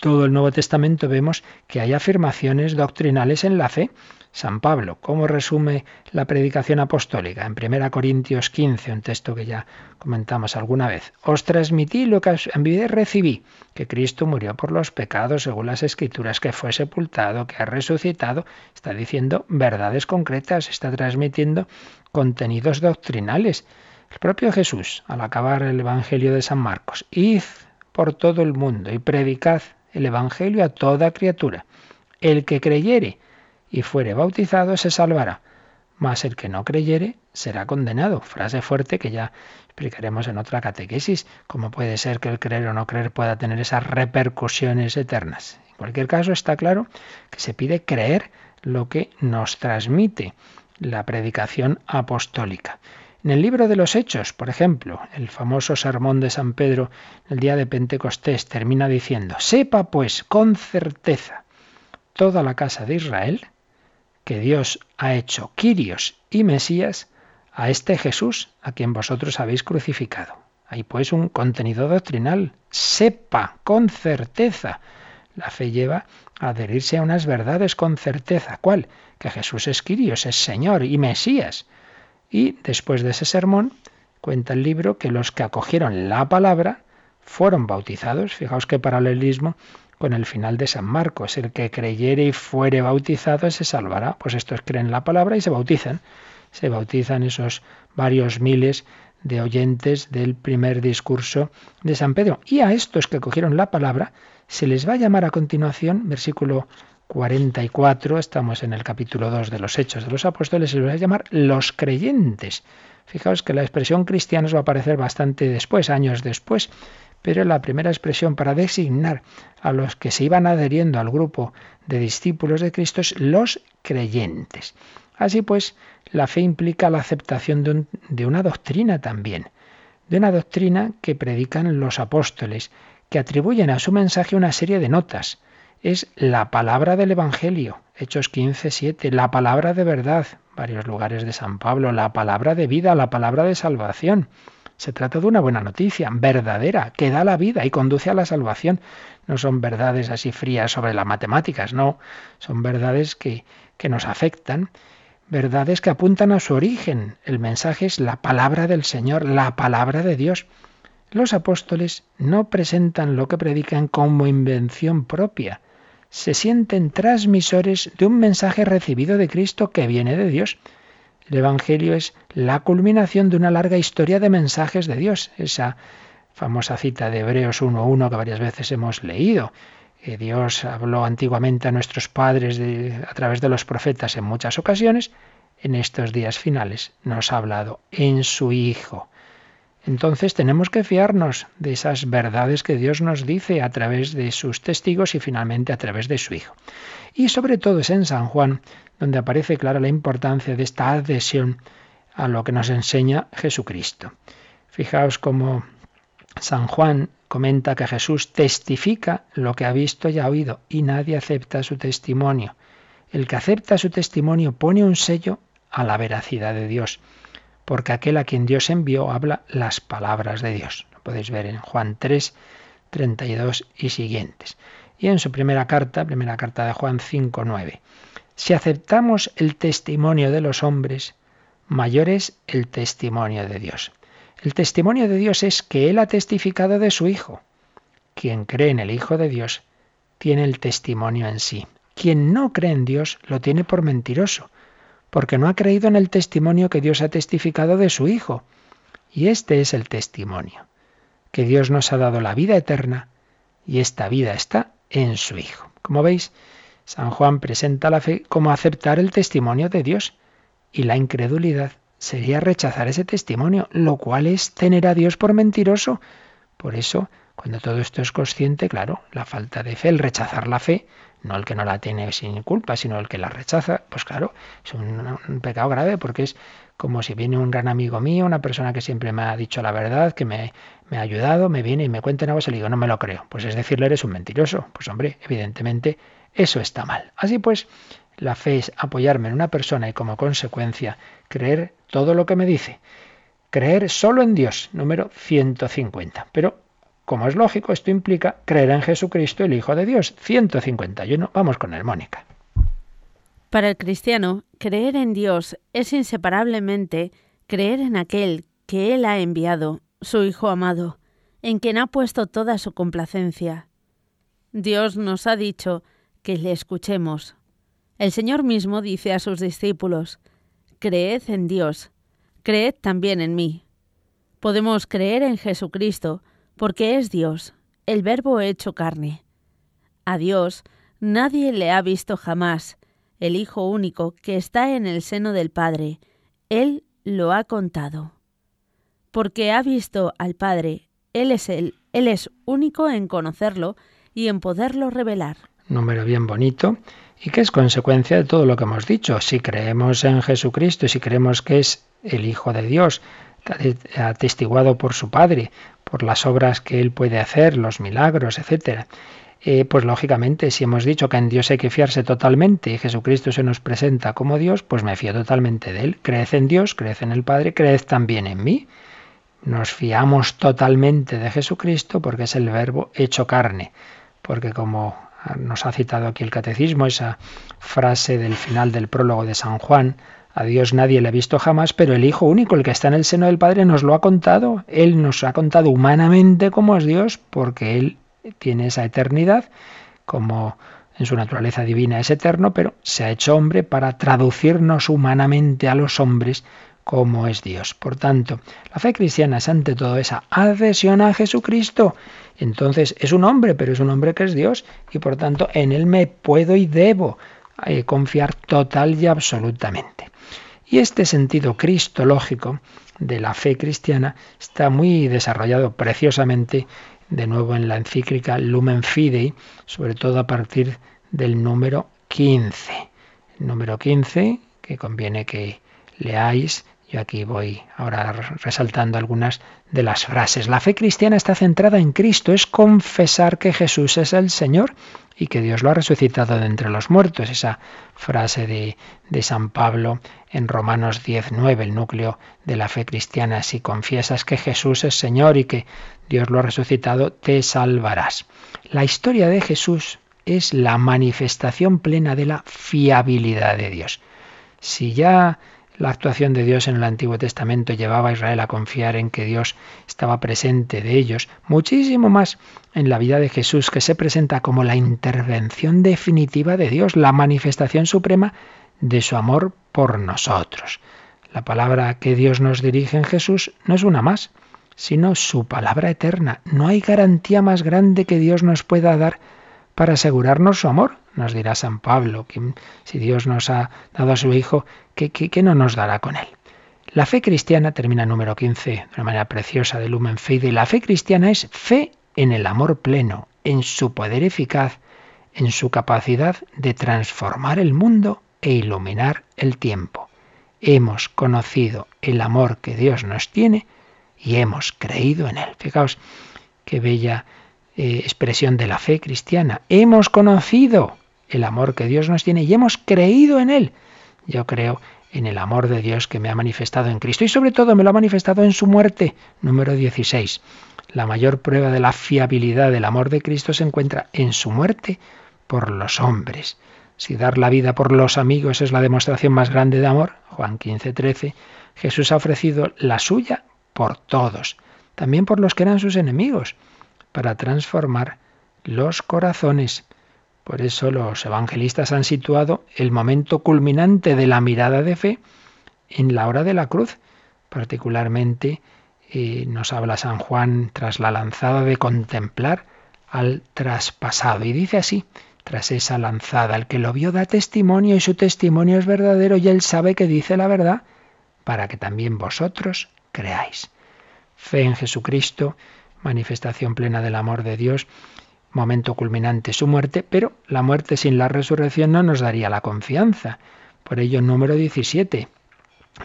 todo el Nuevo Testamento vemos que hay afirmaciones doctrinales en la fe San Pablo. ¿Cómo resume la predicación apostólica? En 1 Corintios 15, un texto que ya comentamos alguna vez. Os transmití lo que en vida recibí, que Cristo murió por los pecados según las escrituras, que fue sepultado, que ha resucitado. Está diciendo verdades concretas, está transmitiendo contenidos doctrinales. El propio Jesús, al acabar el Evangelio de San Marcos, id por todo el mundo y predicad el Evangelio a toda criatura. El que creyere y fuere bautizado se salvará, mas el que no creyere será condenado. Frase fuerte que ya explicaremos en otra catequesis, cómo puede ser que el creer o no creer pueda tener esas repercusiones eternas. En cualquier caso, está claro que se pide creer lo que nos transmite la predicación apostólica. En el libro de los Hechos, por ejemplo, el famoso sermón de San Pedro el día de Pentecostés termina diciendo, sepa pues con certeza toda la casa de Israel que Dios ha hecho Quirios y Mesías a este Jesús a quien vosotros habéis crucificado. Hay pues un contenido doctrinal. Sepa con certeza. La fe lleva a adherirse a unas verdades con certeza. ¿Cuál? Que Jesús es Quirios, es Señor y Mesías. Y después de ese sermón, cuenta el libro que los que acogieron la palabra fueron bautizados. Fijaos qué paralelismo con el final de San Marcos. El que creyere y fuere bautizado se salvará. Pues estos creen la palabra y se bautizan. se bautizan esos varios miles de oyentes del primer discurso de San Pedro. Y a estos que cogieron la palabra se les va a llamar a continuación, versículo 44, estamos en el capítulo 2 de los Hechos de los Apóstoles, se les va a llamar los creyentes. Fijaos que la expresión cristianos va a aparecer bastante después, años después, pero la primera expresión para designar a los que se iban adheriendo al grupo de discípulos de Cristo es los creyentes. Así pues, la fe implica la aceptación de, una doctrina también, de una doctrina que predican los apóstoles, que atribuyen a su mensaje una serie de notas. Es la palabra del Evangelio, Hechos 15, 7, la palabra de verdad, varios lugares de San Pablo, la palabra de vida, la palabra de salvación. Se trata de una buena noticia, verdadera, que da la vida y conduce a la salvación. No son verdades así frías sobre las matemáticas, no, son verdades que, que nos afectan verdades que apuntan a su origen. El mensaje es la palabra del Señor, la palabra de Dios. Los apóstoles no presentan lo que predican como invención propia. Se sienten transmisores de un mensaje recibido de Cristo que viene de Dios. El Evangelio es la culminación de una larga historia de mensajes de Dios. Esa famosa cita de Hebreos 1.1 que varias veces hemos leído. Dios habló antiguamente a nuestros padres a través de los profetas en muchas ocasiones, en estos días finales nos ha hablado en su Hijo. Entonces tenemos que fiarnos de esas verdades que Dios nos dice a través de sus testigos y finalmente a través de su Hijo. Y sobre todo es en San Juan donde aparece clara la importancia de esta adhesión a lo que nos enseña Jesucristo. Fijaos cómo San Juan comenta que Jesús testifica lo que ha visto y ha oído y nadie acepta su testimonio. El que acepta su testimonio pone un sello a la veracidad de Dios, porque aquel a quien Dios envió habla las palabras de Dios. Lo podéis ver en Juan 3, 32 y siguientes. Y en su primera carta, primera carta de Juan 5, 9. Si aceptamos el testimonio de los hombres, mayor es el testimonio de Dios. El testimonio de Dios es que Él ha testificado de su Hijo. Quien cree en el Hijo de Dios tiene el testimonio en sí. Quien no cree en Dios lo tiene por mentiroso, porque no ha creído en el testimonio que Dios ha testificado de su Hijo. Y este es el testimonio, que Dios nos ha dado la vida eterna y esta vida está en su Hijo. Como veis, San Juan presenta la fe como aceptar el testimonio de Dios y la incredulidad sería rechazar ese testimonio, lo cual es tener a Dios por mentiroso. Por eso, cuando todo esto es consciente, claro, la falta de fe, el rechazar la fe, no el que no la tiene sin culpa, sino el que la rechaza, pues claro, es un, pecado grave porque es como si viene un gran amigo mío, una persona que siempre me ha dicho la verdad, que me, ha ayudado, me viene y me cuenta algo y le digo, no me lo creo. Pues es decirle, eres un mentiroso. Pues hombre, evidentemente eso está mal. Así pues, la fe es apoyarme en una persona y como consecuencia creer todo lo que me dice. Creer solo en Dios, número 150. Pero, como es lógico, esto implica creer en Jesucristo, el Hijo de Dios. 151. Vamos con el Mónica. Para el cristiano, creer en Dios es inseparablemente creer en aquel que Él ha enviado, su Hijo amado, en quien ha puesto toda su complacencia. Dios nos ha dicho que le escuchemos, el Señor mismo dice a sus discípulos, Creed en Dios, creed también en mí. Podemos creer en Jesucristo porque es Dios, el Verbo hecho carne. A Dios nadie le ha visto jamás, el Hijo único que está en el seno del Padre, Él lo ha contado. Porque ha visto al Padre, Él es Él, Él es único en conocerlo y en poderlo revelar. Número bien bonito y que es consecuencia de todo lo que hemos dicho. Si creemos en Jesucristo, si creemos que es el Hijo de Dios, atestiguado por su Padre, por las obras que Él puede hacer, los milagros, etc., eh, pues lógicamente, si hemos dicho que en Dios hay que fiarse totalmente y Jesucristo se nos presenta como Dios, pues me fío totalmente de Él. Creed en Dios, creed en el Padre, creed también en mí. Nos fiamos totalmente de Jesucristo porque es el verbo hecho carne. Porque como nos ha citado aquí el catecismo, esa frase del final del prólogo de San Juan, a Dios nadie le ha visto jamás, pero el Hijo único, el que está en el seno del Padre, nos lo ha contado. Él nos ha contado humanamente cómo es Dios, porque Él tiene esa eternidad, como en su naturaleza divina es eterno, pero se ha hecho hombre para traducirnos humanamente a los hombres como es Dios. Por tanto, la fe cristiana es ante todo esa adhesión a Jesucristo. Entonces es un hombre, pero es un hombre que es Dios y por tanto en él me puedo y debo eh, confiar total y absolutamente. Y este sentido cristológico de la fe cristiana está muy desarrollado preciosamente de nuevo en la encíclica Lumen Fidei, sobre todo a partir del número 15. El número 15, que conviene que leáis, yo aquí voy ahora resaltando algunas de las frases. La fe cristiana está centrada en Cristo, es confesar que Jesús es el Señor y que Dios lo ha resucitado de entre los muertos. Esa frase de, de San Pablo en Romanos 19, el núcleo de la fe cristiana. Si confiesas que Jesús es Señor y que Dios lo ha resucitado, te salvarás. La historia de Jesús es la manifestación plena de la fiabilidad de Dios. Si ya la actuación de Dios en el Antiguo Testamento llevaba a Israel a confiar en que Dios estaba presente de ellos, muchísimo más en la vida de Jesús, que se presenta como la intervención definitiva de Dios, la manifestación suprema de su amor por nosotros. La palabra que Dios nos dirige en Jesús no es una más, sino su palabra eterna. No hay garantía más grande que Dios nos pueda dar para asegurarnos su amor. Nos dirá San Pablo, que si Dios nos ha dado a su Hijo, ¿qué, no nos dará con él? La fe cristiana, termina número 15 de una manera preciosa de Lumen Fide, la fe cristiana es fe en el amor pleno, en su poder eficaz, en su capacidad de transformar el mundo e iluminar el tiempo. Hemos conocido el amor que Dios nos tiene y hemos creído en él. Fijaos qué bella eh, expresión de la fe cristiana. Hemos conocido el amor que Dios nos tiene y hemos creído en Él. Yo creo en el amor de Dios que me ha manifestado en Cristo y sobre todo me lo ha manifestado en su muerte, número 16. La mayor prueba de la fiabilidad del amor de Cristo se encuentra en su muerte por los hombres. Si dar la vida por los amigos es la demostración más grande de amor, Juan 15, 13, Jesús ha ofrecido la suya por todos, también por los que eran sus enemigos para transformar los corazones. Por eso los evangelistas han situado el momento culminante de la mirada de fe en la hora de la cruz. Particularmente eh, nos habla San Juan tras la lanzada de contemplar al traspasado. Y dice así, tras esa lanzada, el que lo vio da testimonio y su testimonio es verdadero y él sabe que dice la verdad para que también vosotros creáis. Fe en Jesucristo manifestación plena del amor de Dios, momento culminante su muerte, pero la muerte sin la resurrección no nos daría la confianza. Por ello, número 17.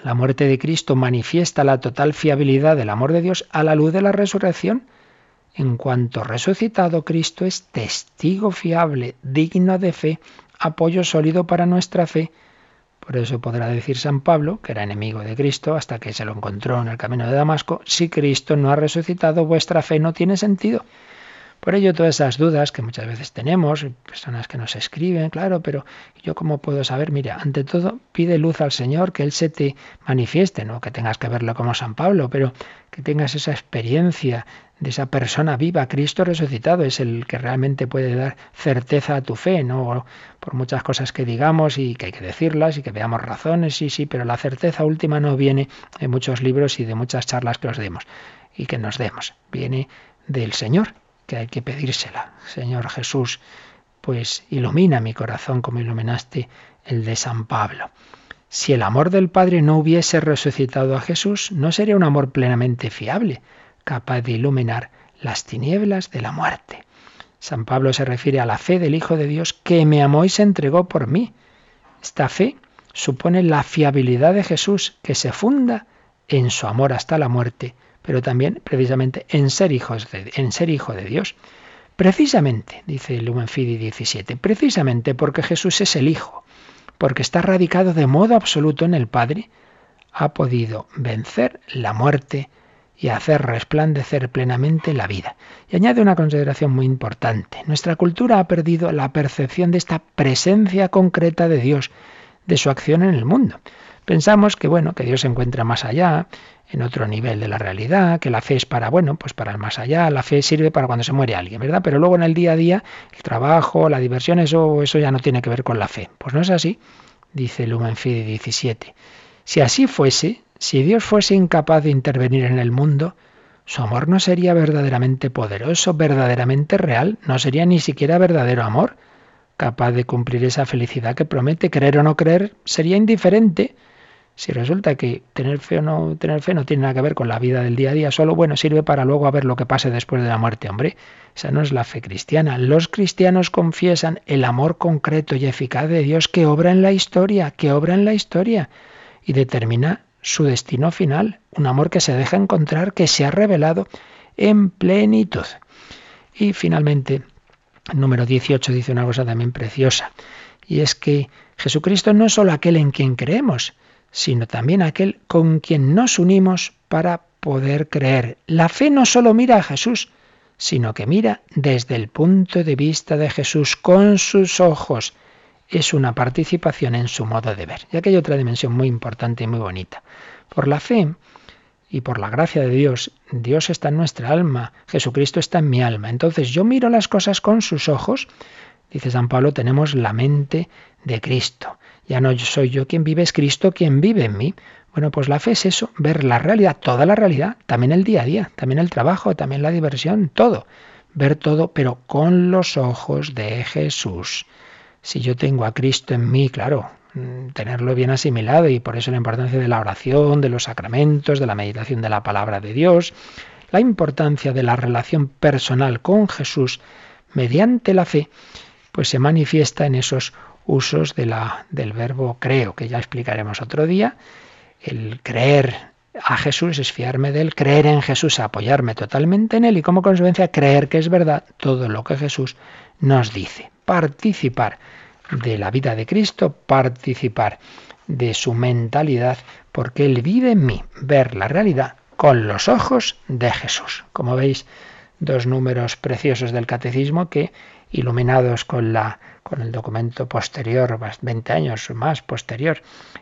La muerte de Cristo manifiesta la total fiabilidad del amor de Dios a la luz de la resurrección. En cuanto resucitado, Cristo es testigo fiable, digno de fe, apoyo sólido para nuestra fe, por eso podrá decir San Pablo, que era enemigo de Cristo hasta que se lo encontró en el camino de Damasco, si Cristo no ha resucitado, vuestra fe no tiene sentido. Por ello todas esas dudas que muchas veces tenemos, personas que nos escriben, claro, pero yo cómo puedo saber, mira, ante todo pide luz al Señor, que Él se te manifieste, no que tengas que verlo como San Pablo, pero que tengas esa experiencia de esa persona viva, Cristo resucitado, es el que realmente puede dar certeza a tu fe, no por muchas cosas que digamos y que hay que decirlas y que veamos razones, sí, sí, pero la certeza última no viene de muchos libros y de muchas charlas que os demos y que nos demos, viene del Señor, que hay que pedírsela. Señor Jesús, pues ilumina mi corazón como iluminaste el de San Pablo. Si el amor del Padre no hubiese resucitado a Jesús, no sería un amor plenamente fiable capaz de iluminar las tinieblas de la muerte. San Pablo se refiere a la fe del Hijo de Dios que me amó y se entregó por mí. Esta fe supone la fiabilidad de Jesús que se funda en su amor hasta la muerte, pero también precisamente en ser, hijos en ser hijo de Dios. Precisamente, dice Lumen Fidi 17, precisamente porque Jesús es el Hijo, porque está radicado de modo absoluto en el Padre, ha podido vencer la muerte y hacer resplandecer plenamente la vida. Y añade una consideración muy importante. Nuestra cultura ha perdido la percepción de esta presencia concreta de Dios, de su acción en el mundo. Pensamos que bueno, que Dios se encuentra más allá, en otro nivel de la realidad, que la fe es para, bueno, pues para el más allá, la fe sirve para cuando se muere alguien, ¿verdad? Pero luego en el día a día, el trabajo, la diversión, eso, eso ya no tiene que ver con la fe. Pues no es así, dice Lumen Fide 17. Si así fuese, si Dios fuese incapaz de intervenir en el mundo, su amor no sería verdaderamente poderoso, verdaderamente real, no sería ni siquiera verdadero amor, capaz de cumplir esa felicidad que promete. Creer o no creer sería indiferente. Si resulta que tener fe o no tener fe no tiene nada que ver con la vida del día a día, solo bueno sirve para luego ver lo que pase después de la muerte, hombre. Esa no es la fe cristiana. Los cristianos confiesan el amor concreto y eficaz de Dios que obra en la historia, que obra en la historia y determina su destino final, un amor que se deja encontrar, que se ha revelado en plenitud. Y finalmente, el número 18 dice una cosa también preciosa, y es que Jesucristo no es solo aquel en quien creemos, sino también aquel con quien nos unimos para poder creer. La fe no solo mira a Jesús, sino que mira desde el punto de vista de Jesús con sus ojos. Es una participación en su modo de ver. Y aquí hay otra dimensión muy importante y muy bonita. Por la fe y por la gracia de Dios, Dios está en nuestra alma, Jesucristo está en mi alma. Entonces yo miro las cosas con sus ojos. Dice San Pablo, tenemos la mente de Cristo. Ya no soy yo quien vive, es Cristo quien vive en mí. Bueno, pues la fe es eso, ver la realidad, toda la realidad, también el día a día, también el trabajo, también la diversión, todo. Ver todo, pero con los ojos de Jesús. Si yo tengo a Cristo en mí, claro, mm, tenerlo bien asimilado y por eso la importancia de la oración, de los sacramentos, de la meditación de la palabra de Dios, la importancia de la relación personal con Jesús mediante la fe, pues se manifiesta en esos usos de la, del verbo creo, que ya explicaremos otro día. El creer a Jesús es fiarme de él, creer en Jesús, apoyarme totalmente en él y como consecuencia creer que es verdad todo lo que Jesús nos dice. Participar de la vida de Cristo, participar de su mentalidad, porque Él vive en mí, ver la realidad con los ojos de Jesús. Como veis, dos números preciosos del catecismo que, iluminados con la con el documento posterior, 20 años más posterior,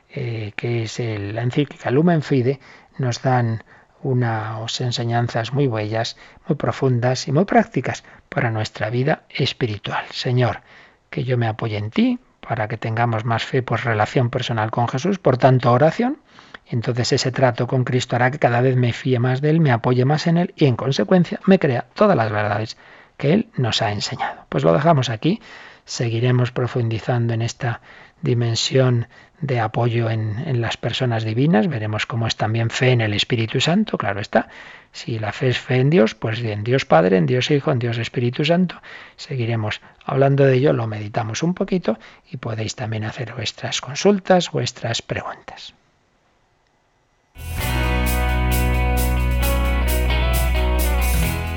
eh, que es la encíclica Lumen Fide, nos dan unas enseñanzas muy bellas, muy profundas y muy prácticas para nuestra vida espiritual. Señor, que yo me apoye en ti para que tengamos más fe, pues relación personal con Jesús, por tanto oración. Entonces ese trato con Cristo hará que cada vez me fíe más de Él, me apoye más en Él y en consecuencia me crea todas las verdades que Él nos ha enseñado. Pues lo dejamos aquí seguiremos profundizando en esta dimensión de apoyo en, las personas divinas. Veremos cómo es también fe en el Espíritu Santo, claro está. Si la fe es fe en Dios, pues en Dios Padre, en Dios Hijo, en Dios Espíritu Santo. Seguiremos hablando de ello, lo meditamos un poquito y podéis también hacer vuestras consultas, vuestras preguntas.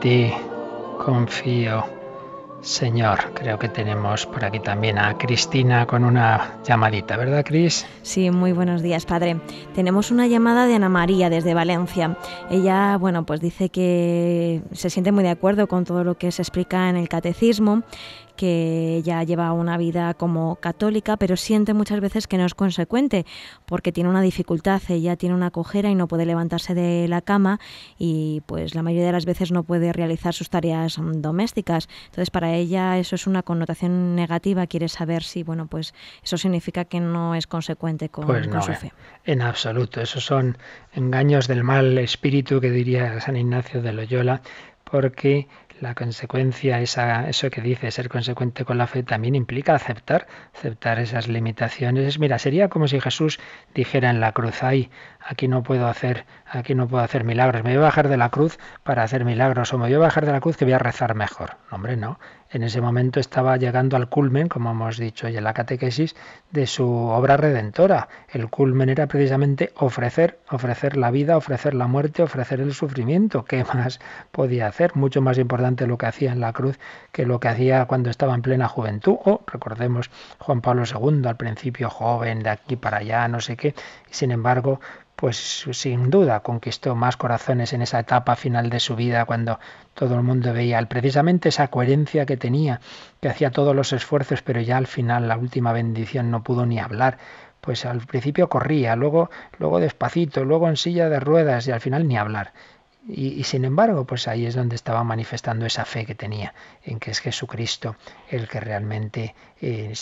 ti confío, Señor. Creo que tenemos por aquí también a Cristina con una llamadita, ¿verdad, Cris? Sí, muy buenos días, padre. Tenemos una llamada de Ana María desde Valencia. Ella, bueno, pues dice que se siente muy de acuerdo con todo lo que se explica en el catecismo que ella lleva una vida como católica, pero siente muchas veces que no es consecuente, porque tiene una dificultad, ella tiene una cojera y no puede levantarse de la cama y pues la mayoría de las veces no puede realizar sus tareas domésticas. Entonces para ella eso es una connotación negativa, quiere saber si, bueno, pues eso significa que no es consecuente con, pues su fe. En absoluto, esos son engaños del mal espíritu que diría San Ignacio de Loyola, porque la consecuencia, esa, eso que dice, ser consecuente con la fe, también implica aceptar, aceptar esas limitaciones. Mira, sería como si Jesús dijera en la cruz, ay, aquí no puedo hacer, aquí no puedo hacer milagros, me voy a bajar de la cruz para hacer milagros, o me voy a bajar de la cruz que voy a rezar mejor. hombre, no. En ese momento estaba llegando al culmen, como hemos dicho hoy en la catequesis, de su obra redentora. El culmen era precisamente ofrecer, ofrecer la vida, ofrecer la muerte, ofrecer el sufrimiento. ¿Qué más podía hacer? Mucho más importante lo que hacía en la cruz que lo que hacía cuando estaba en plena juventud. O recordemos Juan Pablo II, al principio joven, de aquí para allá, no sé qué. Sin embargo, pues sin duda conquistó más corazones en esa etapa final de su vida cuando todo el mundo veía precisamente esa coherencia que tenía, que hacía todos los esfuerzos, pero ya al final la última bendición no pudo ni hablar. Pues al principio corría, luego, luego despacito, luego en silla de ruedas y al final ni hablar. Y, sin embargo, pues ahí es donde estaba manifestando esa fe que tenía, en que es Jesucristo el que realmente eh,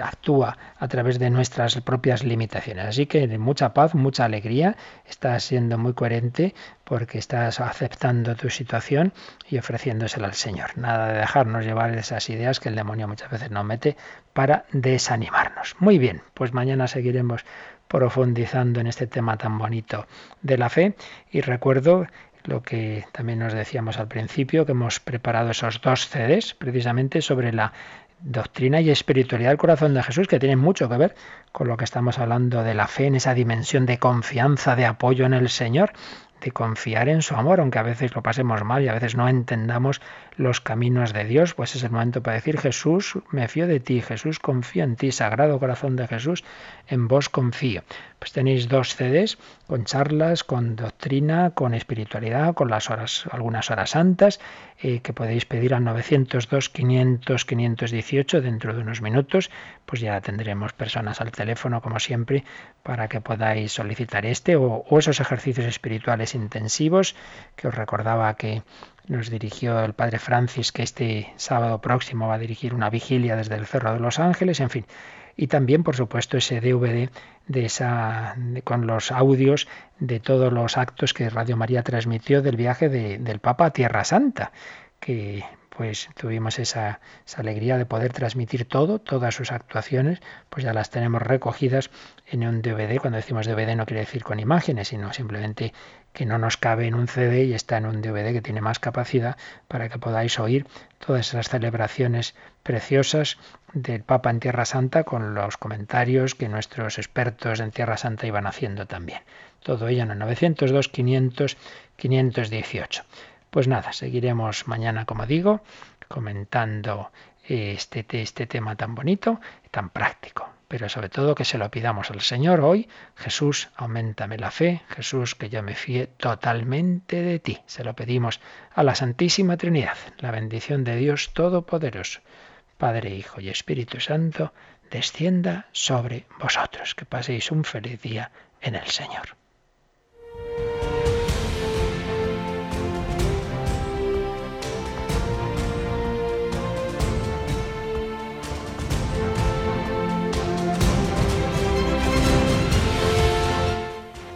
actúa a través de nuestras propias limitaciones. Así que mucha paz, mucha alegría, estás siendo muy coherente porque estás aceptando tu situación y ofreciéndosela al Señor. Nada de dejarnos llevar esas ideas que el demonio muchas veces nos mete para desanimarnos. Muy bien, pues mañana seguiremos profundizando en este tema tan bonito de la fe y recuerdo lo que también nos decíamos al principio, que hemos preparado esos dos CDs precisamente sobre la doctrina y espiritualidad del corazón de Jesús, que tienen mucho que ver con lo que estamos hablando de la fe en esa dimensión de confianza, de apoyo en el Señor, de confiar en su amor, aunque a veces lo pasemos mal y a veces no entendamos los caminos de Dios, pues es el momento para decir Jesús, me fío de ti, Jesús, confío en ti, Sagrado Corazón de Jesús, en vos confío. Pues tenéis dos CDs con charlas, con doctrina, con espiritualidad, con las horas, algunas horas santas, eh, que podéis pedir al 902 500 518 dentro de unos minutos, pues ya tendremos personas al teléfono como siempre para que podáis solicitar este o esos ejercicios espirituales intensivos que os recordaba que nos dirigió el padre Francis, que este sábado próximo va a dirigir una vigilia desde el Cerro de los Ángeles, en fin. Y también, por supuesto, ese DVD de esa, con los audios de todos los actos que Radio María transmitió del viaje del Papa a Tierra Santa, que pues tuvimos esa, alegría de poder transmitir todo, todas sus actuaciones, pues ya las tenemos recogidas en un DVD. Cuando decimos DVD no quiere decir con imágenes, sino simplemente que no nos cabe en un CD y está en un DVD que tiene más capacidad para que podáis oír todas esas celebraciones preciosas del Papa en Tierra Santa con los comentarios que nuestros expertos en Tierra Santa iban haciendo también. Todo ello en el 902 500 518. Pues nada, seguiremos mañana, como digo, comentando este, este tema tan bonito tan práctico. Pero sobre todo que se lo pidamos al Señor hoy. Jesús, aumentame la fe. Jesús, que yo me fíe totalmente de ti. Se lo pedimos a la Santísima Trinidad. La bendición de Dios Todopoderoso, Padre, Hijo y Espíritu Santo, descienda sobre vosotros. Que paséis un feliz día en el Señor.